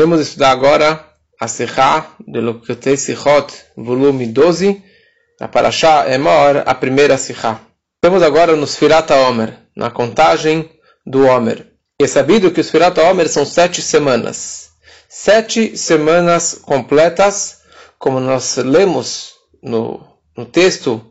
Vamos estudar agora a Sechá de Lokutei Sichot, volume 12, a Parashá Emor, a primeira Sechá. Estamos agora no Sfirat Omer, na contagem do Omer. E é sabido que o Sfirat Omer são sete semanas. Sete semanas completas, como nós lemos no, no texto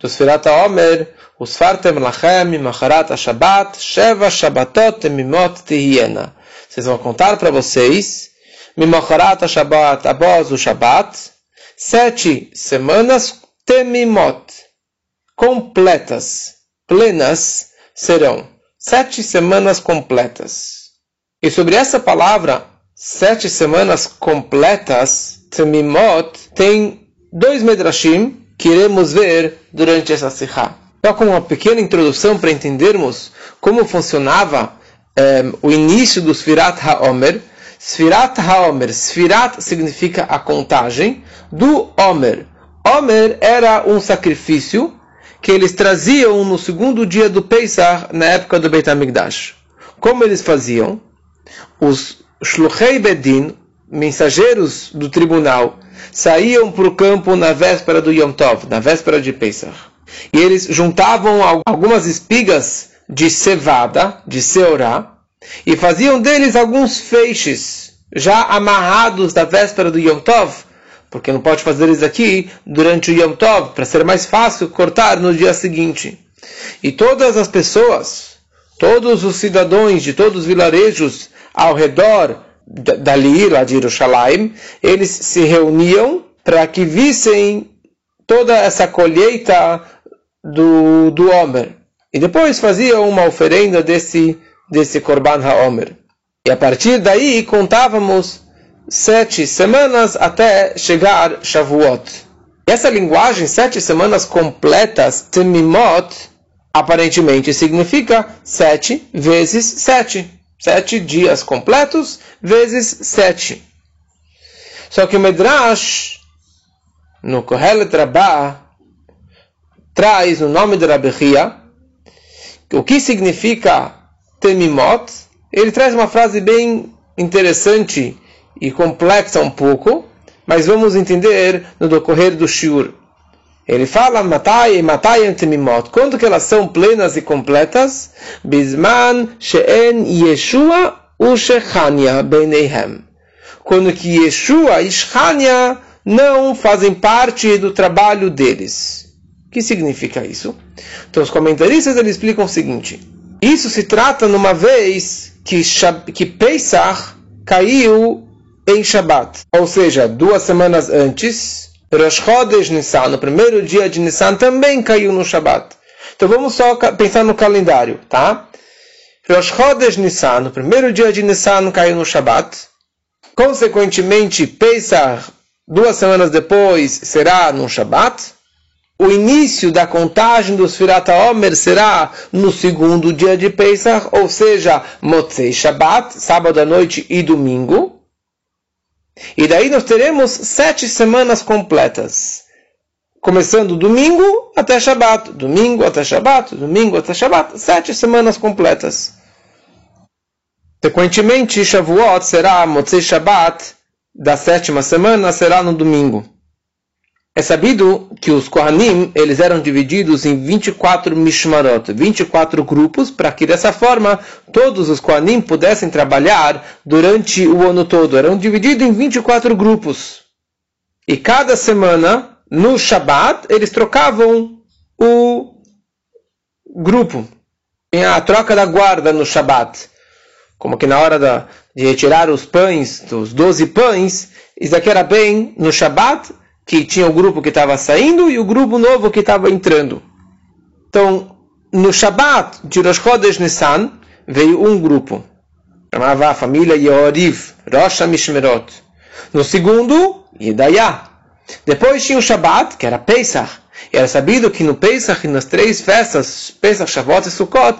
do Sfirat Omer, os Fartem Lachem, Macharat Shabbat, Sheva Shabbatot Mimot Tihiena vocês vão contar para vocês, Mimocharat Shabbat, após o Shabbat, sete semanas temimot, completas, plenas, serão sete semanas completas. E sobre essa palavra, sete semanas completas, temimot, tem dois medrashim que iremos ver durante essa sikha. Só com uma pequena introdução para entendermos como funcionava um, o início do Sfirat HaOmer. Sfirat HaOmer, Sfirat significa a contagem, do Omer. Omer era um sacrifício que eles traziam no segundo dia do Pesach, na época do Beit HaMikdash. Como eles faziam? Os Shluchei Bedin, mensageiros do tribunal, saíam para o campo na véspera do Yom Tov, na véspera de Pesach. E eles juntavam algumas espigas de cevada, de seorá, e faziam deles alguns feixes, já amarrados da véspera do Yom Tov, porque não pode fazer eles aqui durante o Yom Tov, para ser mais fácil cortar no dia seguinte. E todas as pessoas, todos os cidadãos de todos os vilarejos ao redor dali, lá de Jerusalém, eles se reuniam para que vissem toda essa colheita do, do Homer. E depois fazia uma oferenda desse, desse Korban HaOmer. E a partir daí contávamos sete semanas até chegar Shavuot. E essa linguagem, sete semanas completas, Temimot, aparentemente significa sete vezes sete. Sete dias completos vezes sete. Só que o Medrash, no Kohelet Rabbah, traz o nome de Rabbi o que significa temimot, ele traz uma frase bem interessante e complexa um pouco, mas vamos entender no decorrer do shiur. Ele fala matai e matai temimot. Quando que elas são plenas e completas? Bisman she'en Yeshua ushechania beneihem. Quando que Yeshua e Shechania não fazem parte do trabalho deles. Que significa isso? Então os comentaristas eles explicam o seguinte: isso se trata numa vez que, que Pesach caiu em Shabat, ou seja, duas semanas antes, Rosh Chodesh Nissan, no primeiro dia de Nissan, também caiu no Shabat. Então vamos só pensar no calendário, tá? Rosh Chodesh Nissan, no primeiro dia de Nissan, caiu no Shabat. Consequentemente, Pesach, duas semanas depois, será no Shabat o início da contagem dos Firat Omer será no segundo dia de Pesach, ou seja, Motzei Shabbat, sábado à noite e domingo. E daí nós teremos sete semanas completas. Começando domingo até Shabbat, domingo até Shabbat, domingo até Shabbat, sete semanas completas. Sequentemente, Shavuot será Motzei Shabbat da sétima semana, será no domingo. É sabido que os Kohanim eles eram divididos em 24 Mishmarot, 24 grupos, para que dessa forma todos os Kohanim pudessem trabalhar durante o ano todo. Eram divididos em 24 grupos. E cada semana, no Shabat, eles trocavam o grupo. A troca da guarda no Shabat. Como que na hora da, de retirar os pães, os 12 pães, isso aqui era bem no Shabat que tinha o grupo que estava saindo e o grupo novo que estava entrando. Então, no Shabat de Rosh Chodesh Nissan, veio um grupo. Chamava a família Yoriv, Rosh Mishmerot. No segundo, Yedaya. Depois tinha o Shabat, que era Pesach. E era sabido que no Pesach e nas três festas, Pesach, Shavuot e Sukkot,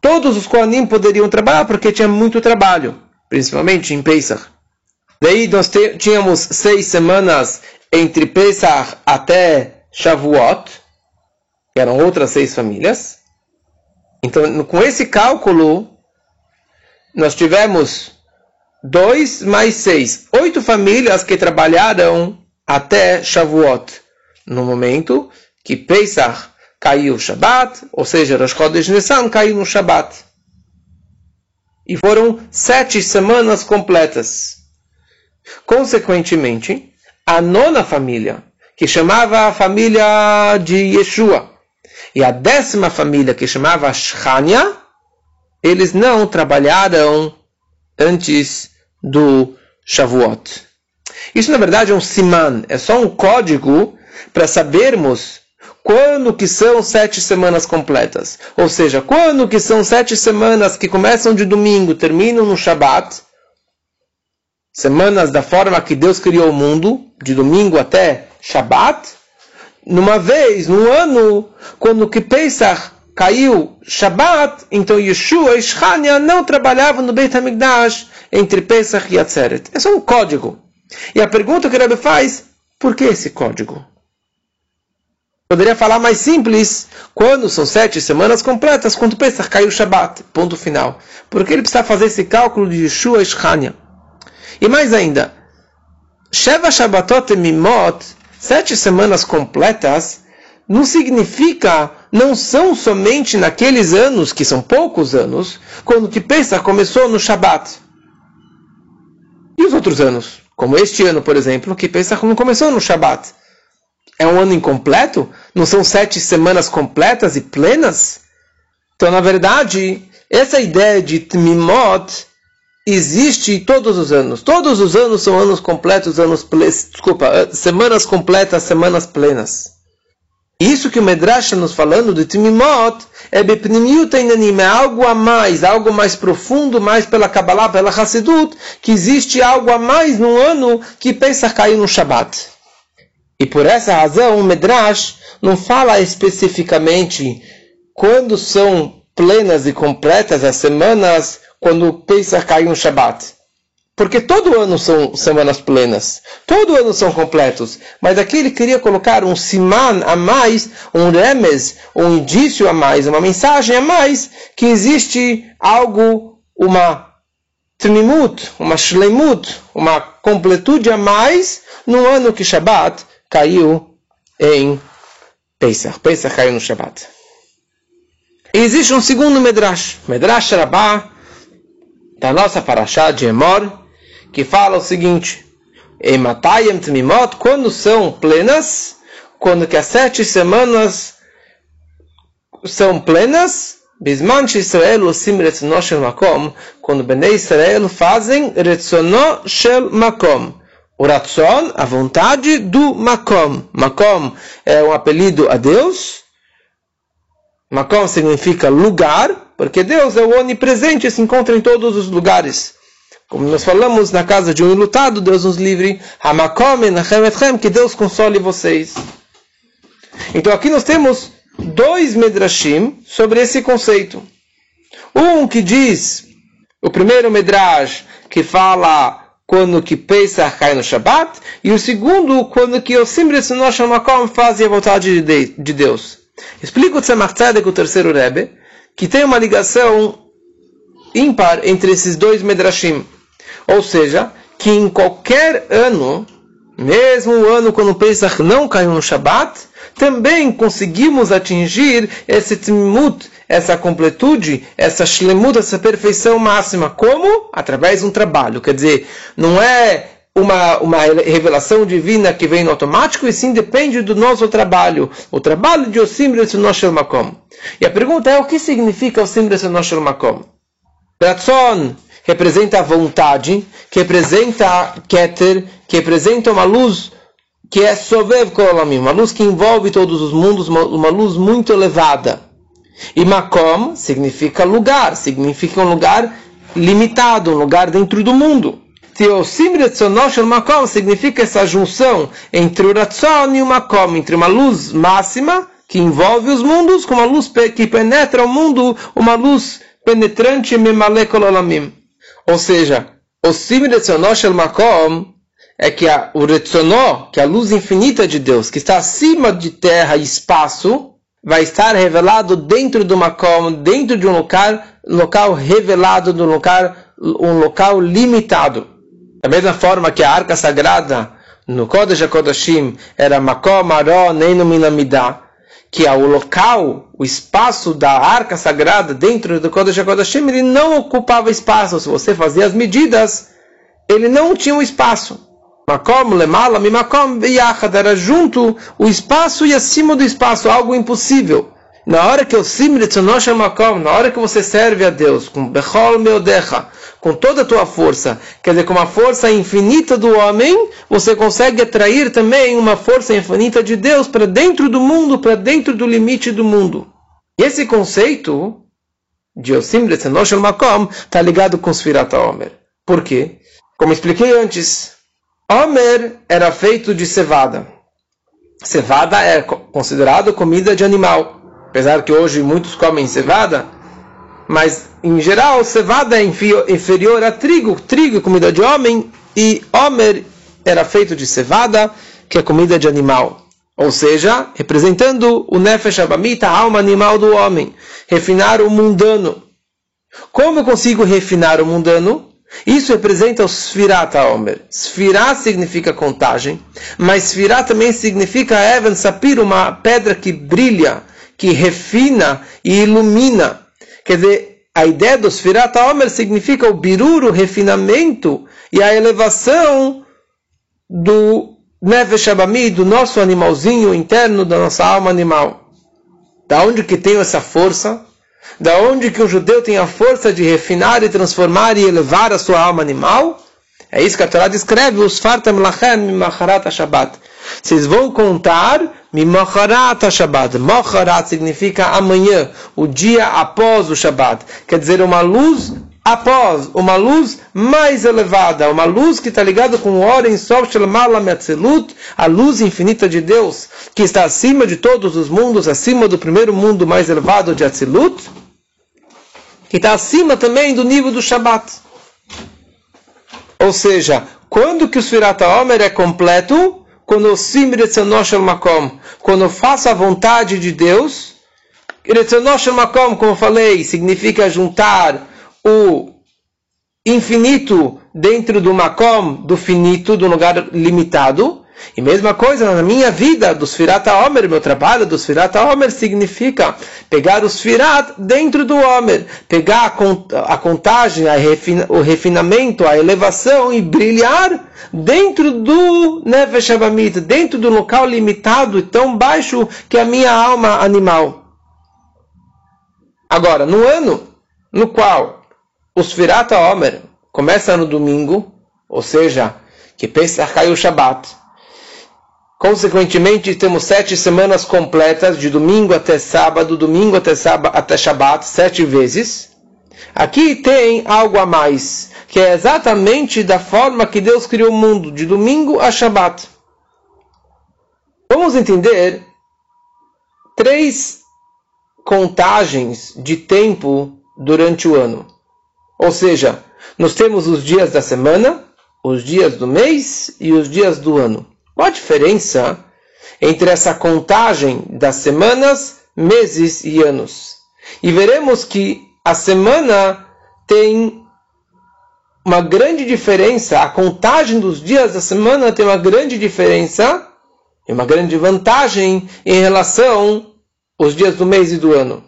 todos os Kohanim poderiam trabalhar porque tinha muito trabalho, principalmente em Pesach. Daí nós tínhamos seis semanas entre Pesach até Shavuot, que eram outras seis famílias. Então, com esse cálculo, nós tivemos dois mais seis, oito famílias que trabalharam até Shavuot, no momento que Pesach caiu Shabat, ou seja, Rosh Chodesh Nissan caiu no Shabat. E foram sete semanas completas. Consequentemente, a nona família, que chamava a família de Yeshua, e a décima família, que chamava Shchania, eles não trabalharam antes do Shavuot. Isso, na verdade, é um siman, é só um código para sabermos quando que são sete semanas completas. Ou seja, quando que são sete semanas que começam de domingo, terminam no Shabat, semanas da forma que Deus criou o mundo, de domingo até Shabat, numa vez, num ano, quando que Pesach caiu Shabat, então Yeshua e Shania não trabalhavam no Beit HaMikdash entre Pesach e Atzeret. É só um código. E a pergunta que o Rebbe faz, por que esse código? Poderia falar mais simples, quando são sete semanas completas, quando Pesach caiu Shabat, ponto final. Por que ele precisa fazer esse cálculo de Yeshua e Shania? E mais ainda, Sheva Shabbatot Mimot, sete semanas completas, não significa, não são somente naqueles anos, que são poucos anos, quando que Pesach começou no Shabat. E os outros anos? Como este ano, por exemplo, que Pesach não começou no Shabat. É um ano incompleto? Não são sete semanas completas e plenas? Então, na verdade, essa ideia de Tmimot existe todos os anos. Todos os anos são anos completos, anos desculpa, eh, semanas completas, semanas plenas. Isso que o Medrash nos falando de Timimot é é algo a mais, algo mais profundo, mais pela Kabbalah, pela Hassidut, que existe algo a mais no ano que pensa cair no Shabat. E por essa razão o Medrash não fala especificamente quando são plenas e completas as semanas quando Pesach cai no Shabat. Porque todo ano são semanas plenas, todo ano são completos. Mas aqui ele queria colocar um siman a mais, um remes, um indício a mais, uma mensagem a mais, que existe algo, uma trimimut, uma shlemut, uma completude a mais, no ano que Shabat caiu em Pesach. Pesach caiu no Shabat. E existe um segundo Medrash, Medrash Rabbah, da nossa paraxá de Emor, que fala o seguinte: Ematayem Tmimot, quando são plenas, quando que as sete semanas são plenas, Bisman Israel osim retzono shel makom, quando Bnei Israel fazem retzono shel makom. O ratzon, a vontade do makom. Makom é um apelido a Deus. Makom significa lugar, porque Deus é o onipresente e se encontra em todos os lugares. Como nós falamos na casa de um ilutado, Deus nos livre. Que Deus console vocês. Então aqui nós temos dois medrashim sobre esse conceito. Um que diz, o primeiro medrash que fala quando que Pesach cai no Shabat, e o segundo quando que Osim Retsunosh Makom fazem a vontade de Deus. Explica o Tzemach Tzedek, o terceiro Rebbe, que tem uma ligação ímpar entre esses dois medrashim. Ou seja, que em qualquer ano, mesmo o ano quando o Pesach não caiu no Shabat, também conseguimos atingir esse tmimut, essa completude, essa shlemut, essa perfeição máxima. Como? Através de um trabalho. Quer dizer, não é uma, uma revelação divina que vem no automático, e sim depende do nosso trabalho. O trabalho de Osim Retsunoshel Makom. E a pergunta é, o que significa Osim Retsunoshel Makom? Ratzon representa a vontade, que representa Keter, que representa uma luz que é Sovev Kolamim, uma luz que envolve todos os mundos, uma, uma luz muito elevada. E Makom significa lugar, significa um lugar limitado, um lugar dentro do mundo. Makom significa essa junção entre o Ratzon e o Makom, entre uma luz máxima que envolve os mundos com uma luz que penetra o mundo, uma luz penetrante Memalekolamim. Ou seja, o sim Retzonosh Makom é que a, o Retzonó, que é a luz infinita de Deus, que está acima de terra e espaço, vai estar revelado dentro do Makom, dentro de um local, local revelado, no lugar um local limitado. Da mesma forma que a arca sagrada no Kodesh HaKodashim era Makom Aró Neinu Minamidah, que é o local, o espaço da arca sagrada dentro do Kodesh HaKodashim, ele não ocupava espaço. Se você fazia as medidas, ele não tinha um espaço. Makom lemala mimakom biyachad, era junto o espaço e acima do espaço, algo impossível. Na hora que eu na hora que você serve a Deus com bechol meodecha, com toda a tua força, quer dizer, com uma força infinita do homem, você consegue atrair também uma força infinita de Deus para dentro do mundo, para dentro do limite do mundo. E esse conceito de Osim makom está ligado com Sfirat Omer. Por quê? Como expliquei antes, Homer era feito de cevada. Cevada é considerado comida de animal. Apesar que hoje muitos comem cevada, mas em geral cevada é inferior a trigo. Trigo é comida de homem e Homer era feito de cevada, que é comida de animal. Ou seja, representando o Nefesh Abamita, a alma animal do homem. Refinar o mundano. Como eu consigo refinar o mundano? Isso representa o Sfirat Omer. Sfirá significa contagem, mas Sfirá também significa Evan Sapir, uma pedra que brilha, que refina e ilumina. Quer dizer, a ideia do Sfirat Omer significa o birur, o refinamento e a elevação do Nefesh Abami, do nosso animalzinho interno, da nossa alma animal. Da onde que tem essa força? Da onde que o judeu tem a força de refinar e transformar e elevar a sua alma animal? É isso que a Torá descreve, os fartam lachem mimacharat Shabbat. Vocês vão contar mimacharat Shabbat. Macharat significa amanhã, o dia após o Shabbat. Quer dizer, uma luz após, uma luz mais elevada, uma luz que está ligada com o Oren Sof Shalmala Metzelut, a luz infinita de Deus, que está acima de todos os mundos, acima do primeiro mundo mais elevado de Atzilut que está acima também do nível do Shabat. Ou seja, quando que o Sfirat Omer é completo? Quando eu faço a vontade de Deus, como falei, significa juntar o infinito dentro do Makom, do finito, do lugar limitado, e mesma coisa na minha vida, dos Sfirat Omer, meu trabalho dos Sfirat Omer significa pegar os Sfirat dentro do Omer, pegar a contagem, o refinamento, a elevação e brilhar dentro do Nefesh Abamit, dentro do local limitado e tão baixo que a minha alma animal. Agora, no ano no qual os Sfirat Omer começa no domingo, ou seja, que Pesach caiu o Shabbat, Consequentemente, temos sete semanas completas, de domingo até sábado, domingo até, sábado, até Shabbat, sete vezes. Aqui tem algo a mais, que é exatamente da forma que Deus criou o mundo, de domingo a Shabbat. Vamos entender três contagens de tempo durante o ano. Ou seja, nós temos os dias da semana, os dias do mês e os dias do ano. Qual a diferença entre essa contagem das semanas, meses e anos? E veremos que a semana tem uma grande diferença, a contagem dos dias da semana tem uma grande diferença e uma grande vantagem em relação aos dias do mês e do ano.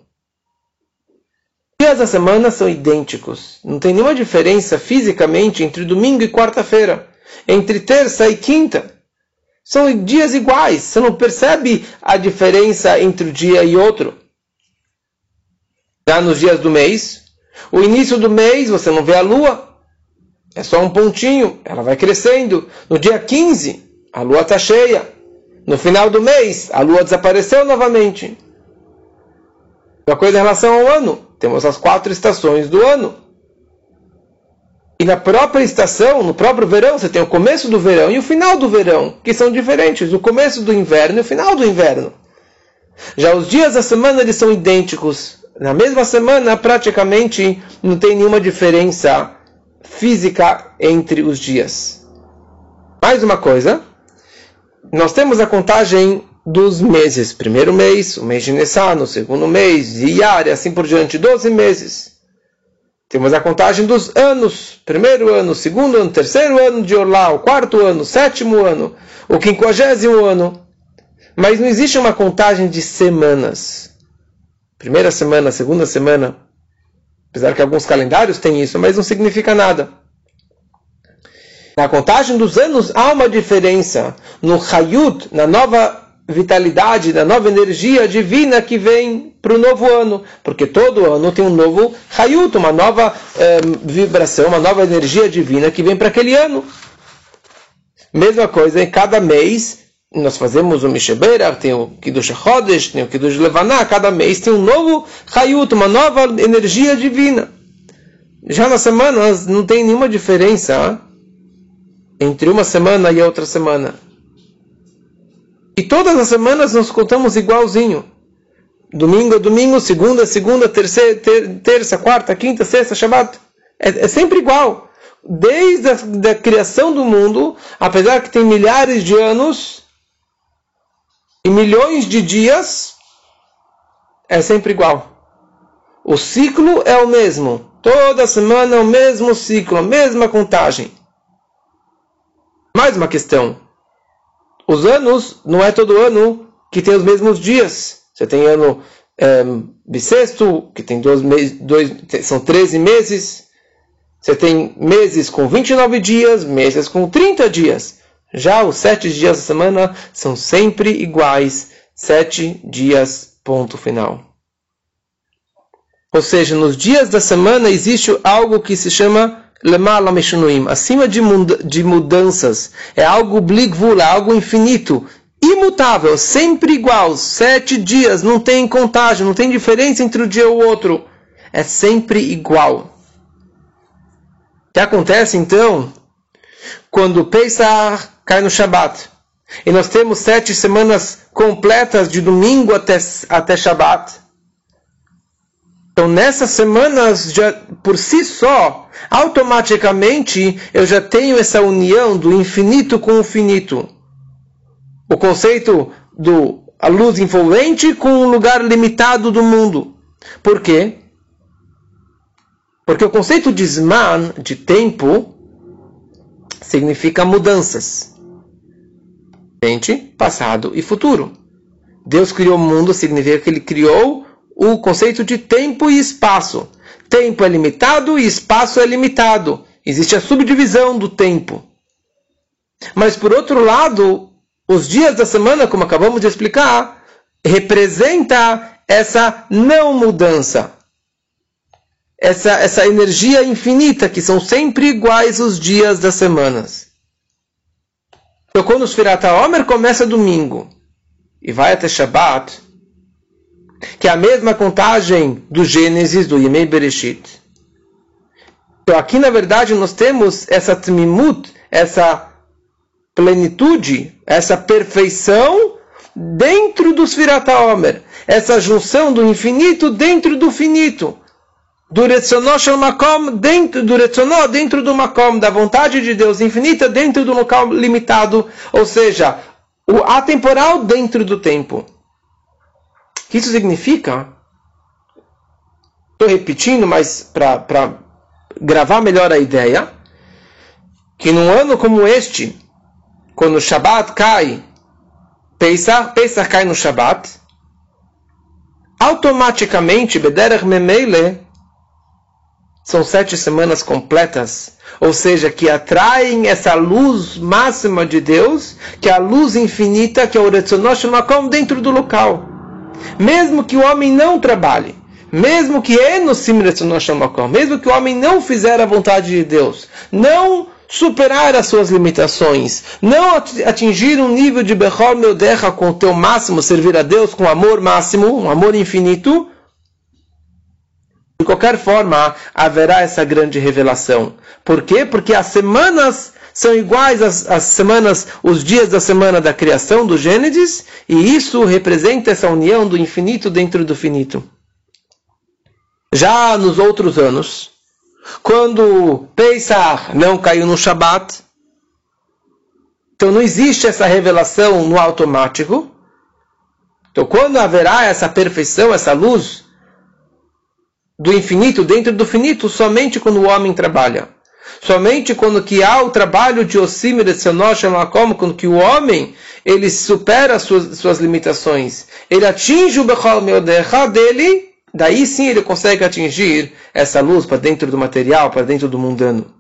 Os dias da semana são idênticos, não tem nenhuma diferença fisicamente entre domingo e quarta-feira, entre terça e quinta. São dias iguais. Você não percebe a diferença entre um dia e outro. Já nos dias do mês, o início do mês você não vê a lua. É só um pontinho. Ela vai crescendo. No dia 15, a lua está cheia. No final do mês, a lua desapareceu novamente. Uma coisa em relação ao ano. Temos as quatro estações do ano. E na própria estação, no próprio verão, você tem o começo do verão e o final do verão, que são diferentes. O começo do inverno e o final do inverno. Já os dias da semana eles são idênticos. Na mesma semana, praticamente não tem nenhuma diferença física entre os dias. Mais uma coisa, nós temos a contagem dos meses. Primeiro mês, o mês de Nissan, o segundo mês, e assim por diante, 12 meses. Temos a contagem dos anos, primeiro ano, segundo ano, terceiro ano de Orlá, o quarto ano, sétimo ano, o quinquagésimo ano. Mas não existe uma contagem de semanas. Primeira semana, segunda semana. Apesar que alguns calendários têm isso, mas não significa nada. Na contagem dos anos há uma diferença. No Hayut, na nova vitalidade, na nova energia divina que vem para o novo ano. Porque todo ano tem um novo Hayut, uma nova eh, vibração, uma nova energia divina que vem para aquele ano. Mesma coisa, em cada mês nós fazemos o Misheberach, tem o Kiddush Chodesh, tem o Kiddush Levaná, cada mês tem um novo Hayut, uma nova energia divina. Já nas semanas não tem nenhuma diferença entre uma semana e outra semana. E todas as semanas nós contamos igualzinho. Domingo é domingo, segunda é segunda, terceira, ter, terça, quarta, quinta, sexta, Shabbat. É, é sempre igual. Desde a da criação do mundo, apesar que tem milhares de anos e milhões de dias, é sempre igual. O ciclo é o mesmo. Toda semana é o mesmo ciclo, a mesma contagem. Mais uma questão. Os anos, não é todo ano que tem os mesmos dias. Você tem ano é, bissexto, que tem dois, dois, são 13 meses. Você tem meses com 29 dias, meses com 30 dias. Já os sete dias da semana são sempre iguais, sete dias, ponto final. Ou seja, nos dias da semana existe algo que se chama lemala meshunuim, acima de, de mudanças. É algo bligvul, é algo infinito, imutável, sempre igual, sete dias, não tem contagem, não tem diferença entre um dia e o outro. É sempre igual. O que acontece então quando Pesach cai no Shabat? E nós temos sete semanas completas de domingo até, até Shabat. Então, nessas semanas, já, por si só, automaticamente eu já tenho essa união do infinito com o finito. O conceito do a luz envolvente com um lugar limitado do mundo. Por quê? Porque o conceito de Zman, de tempo, significa mudanças. Presente, passado e futuro. Deus criou o mundo, significa que ele criou o conceito de tempo e espaço. Tempo é limitado e espaço é limitado. Existe a subdivisão do tempo. Mas por outro lado, os dias da semana, como acabamos de explicar, representa essa não mudança. Essa, essa energia infinita, que são sempre iguais os dias das semanas. Então, quando o Sfirata Omer começa domingo e vai até Shabbat, que é a mesma contagem do Gênesis, do Yemei Bereshit. Então aqui na verdade nós temos essa tmimut, essa plenitude, essa perfeição dentro do Sfirata Omer, essa junção do infinito dentro do finito. Do Makom, dentro do dentro do Makom, da vontade de Deus infinita dentro do local limitado, ou seja, o atemporal dentro do tempo que isso significa? Estou repetindo, mas para gravar melhor a ideia, que num ano como este, quando o Shabat cai, Pesach, Pesach cai no Shabat, automaticamente, Bederach Memele, são sete semanas completas, ou seja, que atraem essa luz máxima de Deus, que é a luz infinita, que é o Retzonosh Makom dentro do local. Mesmo que o homem não trabalhe, mesmo que mesmo que o homem não fizer a vontade de Deus, não superar as suas limitações, não atingir um nível de Bechor Meudecha com o teu máximo, servir a Deus com amor máximo, um amor infinito, de qualquer forma haverá essa grande revelação. Por quê? Porque as semanas são iguais às, às, semanas, os dias da semana da criação do Gênesis, e isso representa essa união do infinito dentro do finito. Já nos outros anos, quando Pesach não caiu no Shabat, então não existe essa revelação no automático. Então quando haverá essa perfeição, essa luz do infinito dentro do finito somente quando o homem trabalha. Somente quando que há o trabalho de Osim de como quando que o homem ele supera suas, suas limitações, ele atinge o Bechol Meodecha dele, daí sim ele consegue atingir essa luz para dentro do material, para dentro do mundano.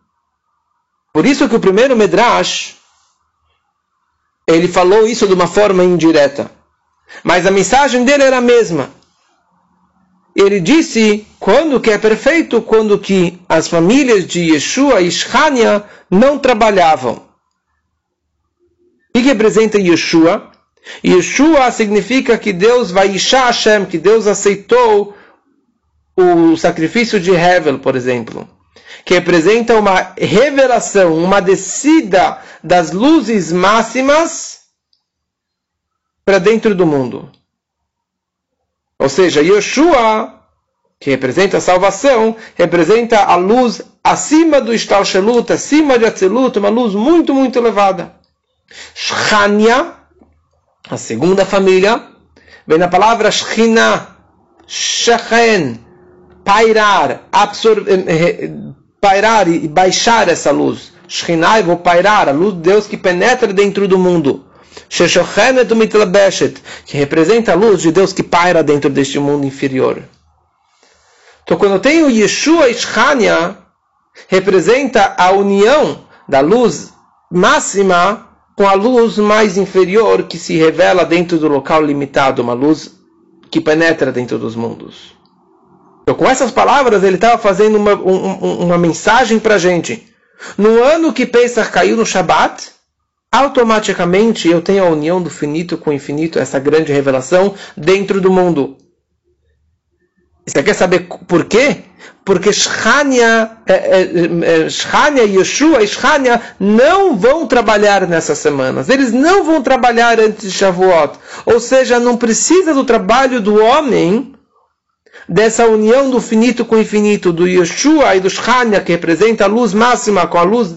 Por isso que o primeiro Medrash ele falou isso de uma forma indireta. Mas a mensagem dele era a mesma. Ele disse quando que é perfeito, quando que as famílias de Yeshua e Shania não trabalhavam. O que representa Yeshua? Yeshua significa que Deus vai Isha Hashem, que Deus aceitou o sacrifício de Hevel, por exemplo, que representa uma revelação, uma descida das luzes máximas para dentro do mundo. Ou seja, Yeshua, que representa a salvação, representa a luz acima do Ishtalshelut, acima de Atzilut, uma luz muito, muito elevada. Shchania, a segunda família, vem na palavra Shchina, Shechen, pairar, absorver, eh, eh, pairar e baixar essa luz. Shechinai, vou pairar, a luz de Deus que penetra dentro do mundo. Que representa a luz de Deus que paira dentro deste mundo inferior. Então, quando eu tenho Yeshua Ishania, representa a união da luz máxima com a luz mais inferior que se revela dentro do local limitado, uma luz que penetra dentro dos mundos. Então, com essas palavras, ele estava fazendo uma, um, uma mensagem para a gente. No ano que Pesach caiu no Shabat, automaticamente eu tenho a união do finito com o infinito, essa grande revelação dentro do mundo. Você quer saber por quê? Porque Shania, é, é, é, Shania, Yeshua e Shania não vão trabalhar nessas semanas. Eles não vão trabalhar antes de Shavuot. Ou seja, não precisa do trabalho do homem dessa união do finito com o infinito, do Yeshua e do Shania, que representa a luz máxima com a luz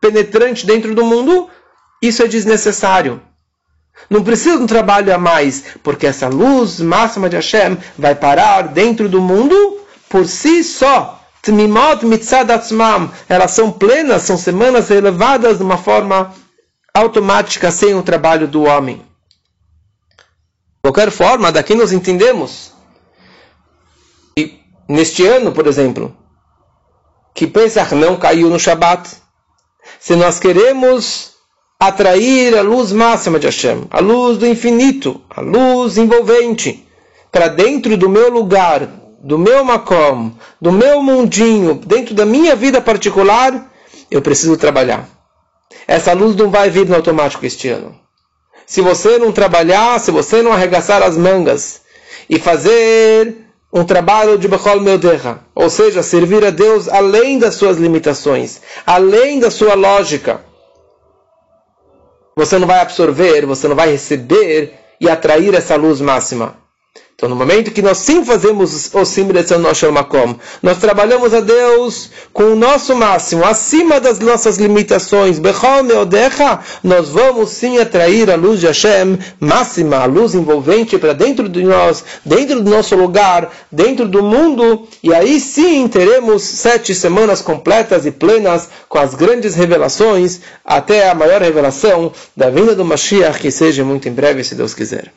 penetrante dentro do mundo, isso é desnecessário. Não precisa de um trabalho a mais, porque essa luz máxima de Hashem vai parar dentro do mundo por si só. Tmimot mitzad Elas são plenas, são semanas elevadas de uma forma automática, sem o trabalho do homem. De qualquer forma, daqui nós entendemos neste ano, por exemplo, que Pesach não caiu no Shabat, se nós queremos atrair a luz máxima de Hashem, a luz do infinito, a luz envolvente, para dentro do meu lugar, do meu makom, do meu mundinho, dentro da minha vida particular, eu preciso trabalhar. Essa luz não vai vir no automático este ano. Se você não trabalhar, se você não arregaçar as mangas e fazer um trabalho de Bechol Meudecha, ou seja, servir a Deus além das suas limitações, além da sua lógica. Você não vai absorver, você não vai receber e atrair essa luz máxima. Então, no momento que nós sim fazemos o Simretzon Makom, nós trabalhamos a Deus com o nosso máximo, acima das nossas limitações, Bechol Meodecha, nós vamos sim atrair a luz de Hashem máxima, a luz envolvente para dentro de nós, dentro do nosso lugar, dentro do mundo, e aí sim teremos sete semanas completas e plenas com as grandes revelações, até a maior revelação da vinda do Mashiach, que seja muito em breve, se Deus quiser.